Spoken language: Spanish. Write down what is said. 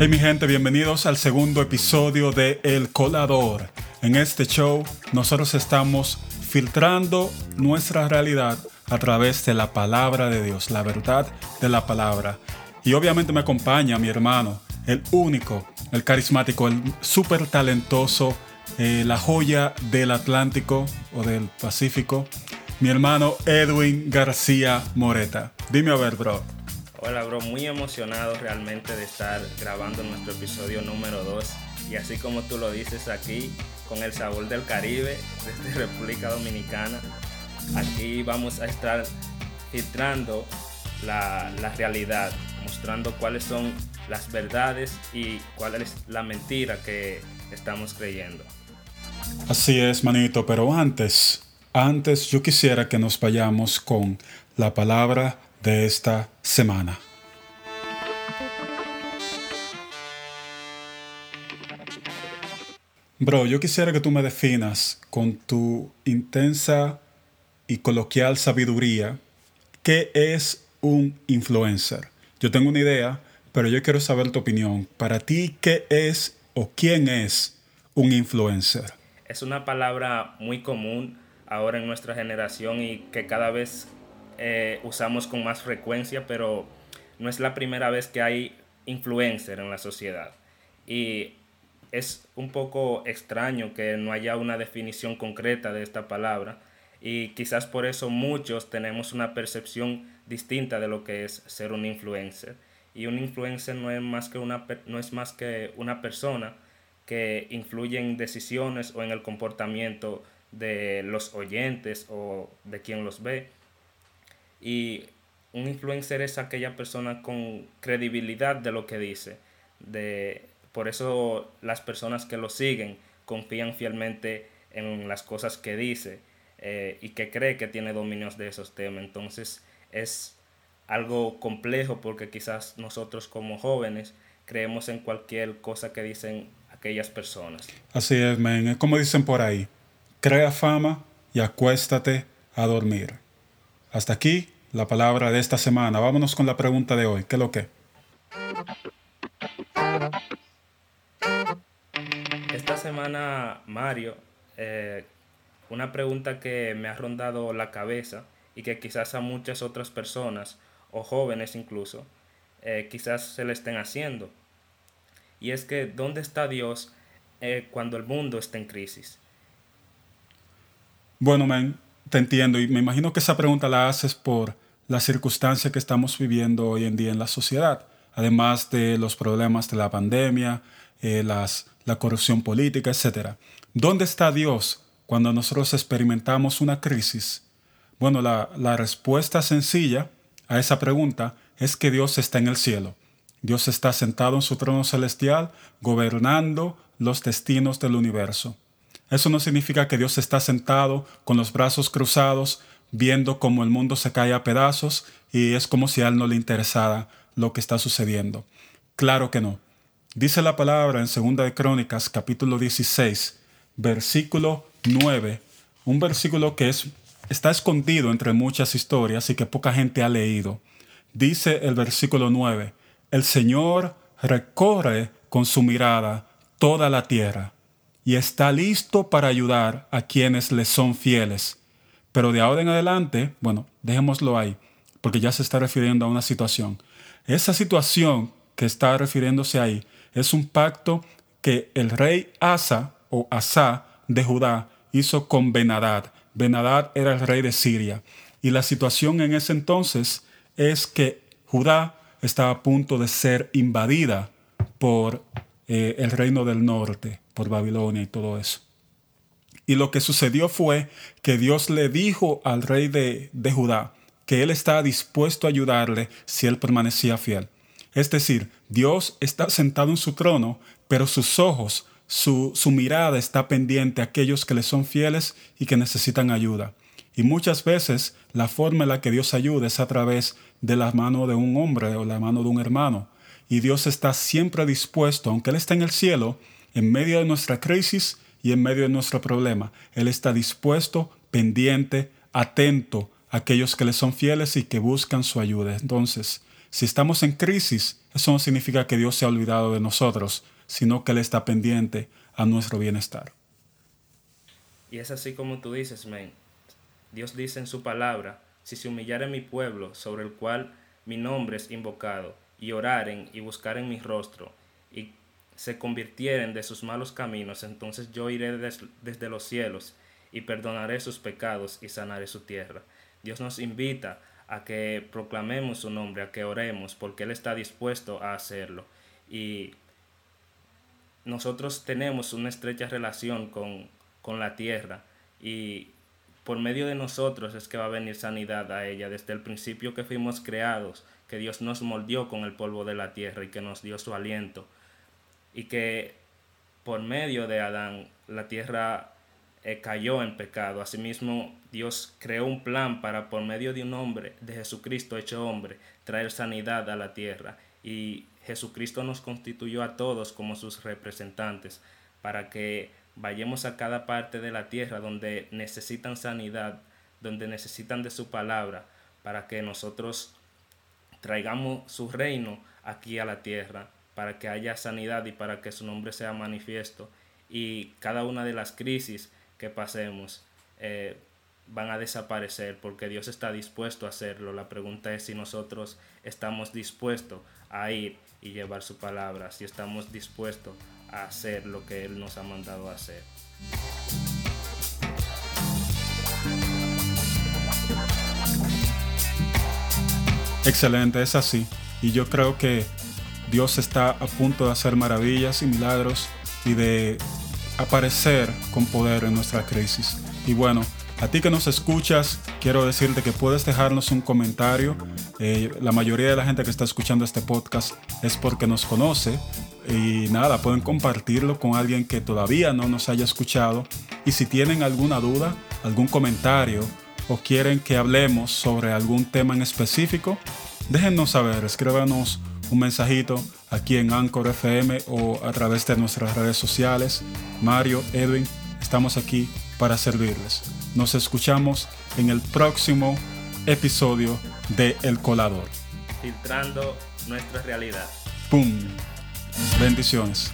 Hey mi gente, bienvenidos al segundo episodio de El Colador. En este show nosotros estamos filtrando nuestra realidad a través de la palabra de Dios, la verdad de la palabra. Y obviamente me acompaña mi hermano, el único, el carismático, el súper talentoso, eh, la joya del Atlántico o del Pacífico, mi hermano Edwin García Moreta. Dime a ver, bro. Hola, bro, muy emocionado realmente de estar grabando nuestro episodio número 2. Y así como tú lo dices aquí, con el sabor del Caribe, desde República Dominicana, aquí vamos a estar filtrando la, la realidad, mostrando cuáles son las verdades y cuál es la mentira que estamos creyendo. Así es, manito, pero antes, antes yo quisiera que nos vayamos con la palabra de esta semana. Bro, yo quisiera que tú me definas con tu intensa y coloquial sabiduría qué es un influencer. Yo tengo una idea, pero yo quiero saber tu opinión. Para ti, ¿qué es o quién es un influencer? Es una palabra muy común ahora en nuestra generación y que cada vez eh, usamos con más frecuencia, pero no es la primera vez que hay influencer en la sociedad. Y es un poco extraño que no haya una definición concreta de esta palabra y quizás por eso muchos tenemos una percepción distinta de lo que es ser un influencer. Y un influencer no es más que una, no es más que una persona que influye en decisiones o en el comportamiento de los oyentes o de quien los ve. Y un influencer es aquella persona con credibilidad de lo que dice. De, por eso las personas que lo siguen confían fielmente en las cosas que dice eh, y que cree que tiene dominios de esos temas. Entonces es algo complejo porque quizás nosotros como jóvenes creemos en cualquier cosa que dicen aquellas personas. Así es, men. Como dicen por ahí, crea fama y acuéstate a dormir. Hasta aquí la palabra de esta semana. Vámonos con la pregunta de hoy. ¿Qué es lo que? Esta semana, Mario, eh, una pregunta que me ha rondado la cabeza y que quizás a muchas otras personas, o jóvenes incluso, eh, quizás se le estén haciendo. Y es que, ¿dónde está Dios eh, cuando el mundo está en crisis? Bueno, man, te entiendo y me imagino que esa pregunta la haces por la circunstancia que estamos viviendo hoy en día en la sociedad, además de los problemas de la pandemia, eh, las, la corrupción política, etc. ¿Dónde está Dios cuando nosotros experimentamos una crisis? Bueno, la, la respuesta sencilla a esa pregunta es que Dios está en el cielo. Dios está sentado en su trono celestial, gobernando los destinos del universo. Eso no significa que Dios está sentado con los brazos cruzados, viendo cómo el mundo se cae a pedazos y es como si a él no le interesara lo que está sucediendo. Claro que no. Dice la palabra en 2 de Crónicas capítulo 16, versículo 9, un versículo que es, está escondido entre muchas historias y que poca gente ha leído. Dice el versículo 9, el Señor recorre con su mirada toda la tierra y está listo para ayudar a quienes le son fieles. Pero de ahora en adelante, bueno, dejémoslo ahí, porque ya se está refiriendo a una situación. Esa situación que está refiriéndose ahí es un pacto que el rey Asa o Asa de Judá hizo con Benadad. Benadad era el rey de Siria. Y la situación en ese entonces es que Judá estaba a punto de ser invadida por eh, el reino del norte por Babilonia y todo eso. Y lo que sucedió fue que Dios le dijo al rey de, de Judá que él estaba dispuesto a ayudarle si él permanecía fiel. Es decir, Dios está sentado en su trono, pero sus ojos, su, su, mirada está pendiente a aquellos que le son fieles y que necesitan ayuda. Y muchas veces la forma en la que Dios ayuda es a través de la mano de un hombre o la mano de un hermano. Y Dios está siempre dispuesto, aunque Él está en el cielo, en medio de nuestra crisis y en medio de nuestro problema. Él está dispuesto, pendiente, atento a aquellos que le son fieles y que buscan su ayuda. Entonces, Si estamos en crisis, eso no significa que Dios se ha olvidado de nosotros, sino que Él está pendiente a nuestro bienestar. Y es así como tú dices, men. Dios dice en su palabra, si se humillare mi pueblo, sobre el cual mi nombre es invocado, y oraren y buscaren mi rostro, y se convirtieren de sus malos caminos, entonces yo iré desde los cielos y perdonaré sus pecados y sanaré su tierra. Dios nos invita a que proclamemos su nombre, a que oremos, porque Él está dispuesto a hacerlo. Y nosotros tenemos una estrecha relación con, con la tierra y por medio de nosotros es que va a venir sanidad a ella. Desde el principio que fuimos creados, que Dios nos moldeó con el polvo de la tierra y que nos dio su aliento. Y que por medio de Adán la tierra eh, cayó en pecado. Asimismo, Dios creó un plan para, por medio de un hombre, de Jesucristo hecho hombre, traer sanidad a la tierra. Y Jesucristo nos constituyó a todos como sus representantes para que vayamos a cada parte de la tierra donde necesitan sanidad, donde necesitan de su palabra, para que nosotros traigamos su reino aquí a la tierra, para que haya sanidad y para que su nombre sea manifiesto. Y cada una de las crisis que pasemos eh, van a desaparecer porque Dios está dispuesto a hacerlo. La pregunta es si nosotros estamos dispuestos a ir y llevar su palabra, si estamos dispuestos a hacer lo que Él nos ha mandado a hacer. Excelente, es así. Y yo creo que Dios está a punto de hacer maravillas y milagros y de aparecer con poder en nuestra crisis. Y bueno, a ti que nos escuchas, quiero decirte que puedes dejarnos un comentario. Eh, la mayoría de la gente que está escuchando este podcast es porque nos conoce. Y nada, pueden compartirlo con alguien que todavía no nos haya escuchado. Y si tienen alguna duda, algún comentario o quieren que hablemos sobre algún tema en específico, déjennos saber, escríbanos un mensajito aquí en Anchor FM o a través de nuestras redes sociales. Mario, Edwin, estamos aquí para servirles. Nos escuchamos en el próximo episodio de El Colador. Filtrando nuestra realidad. ¡Pum! Bendiciones.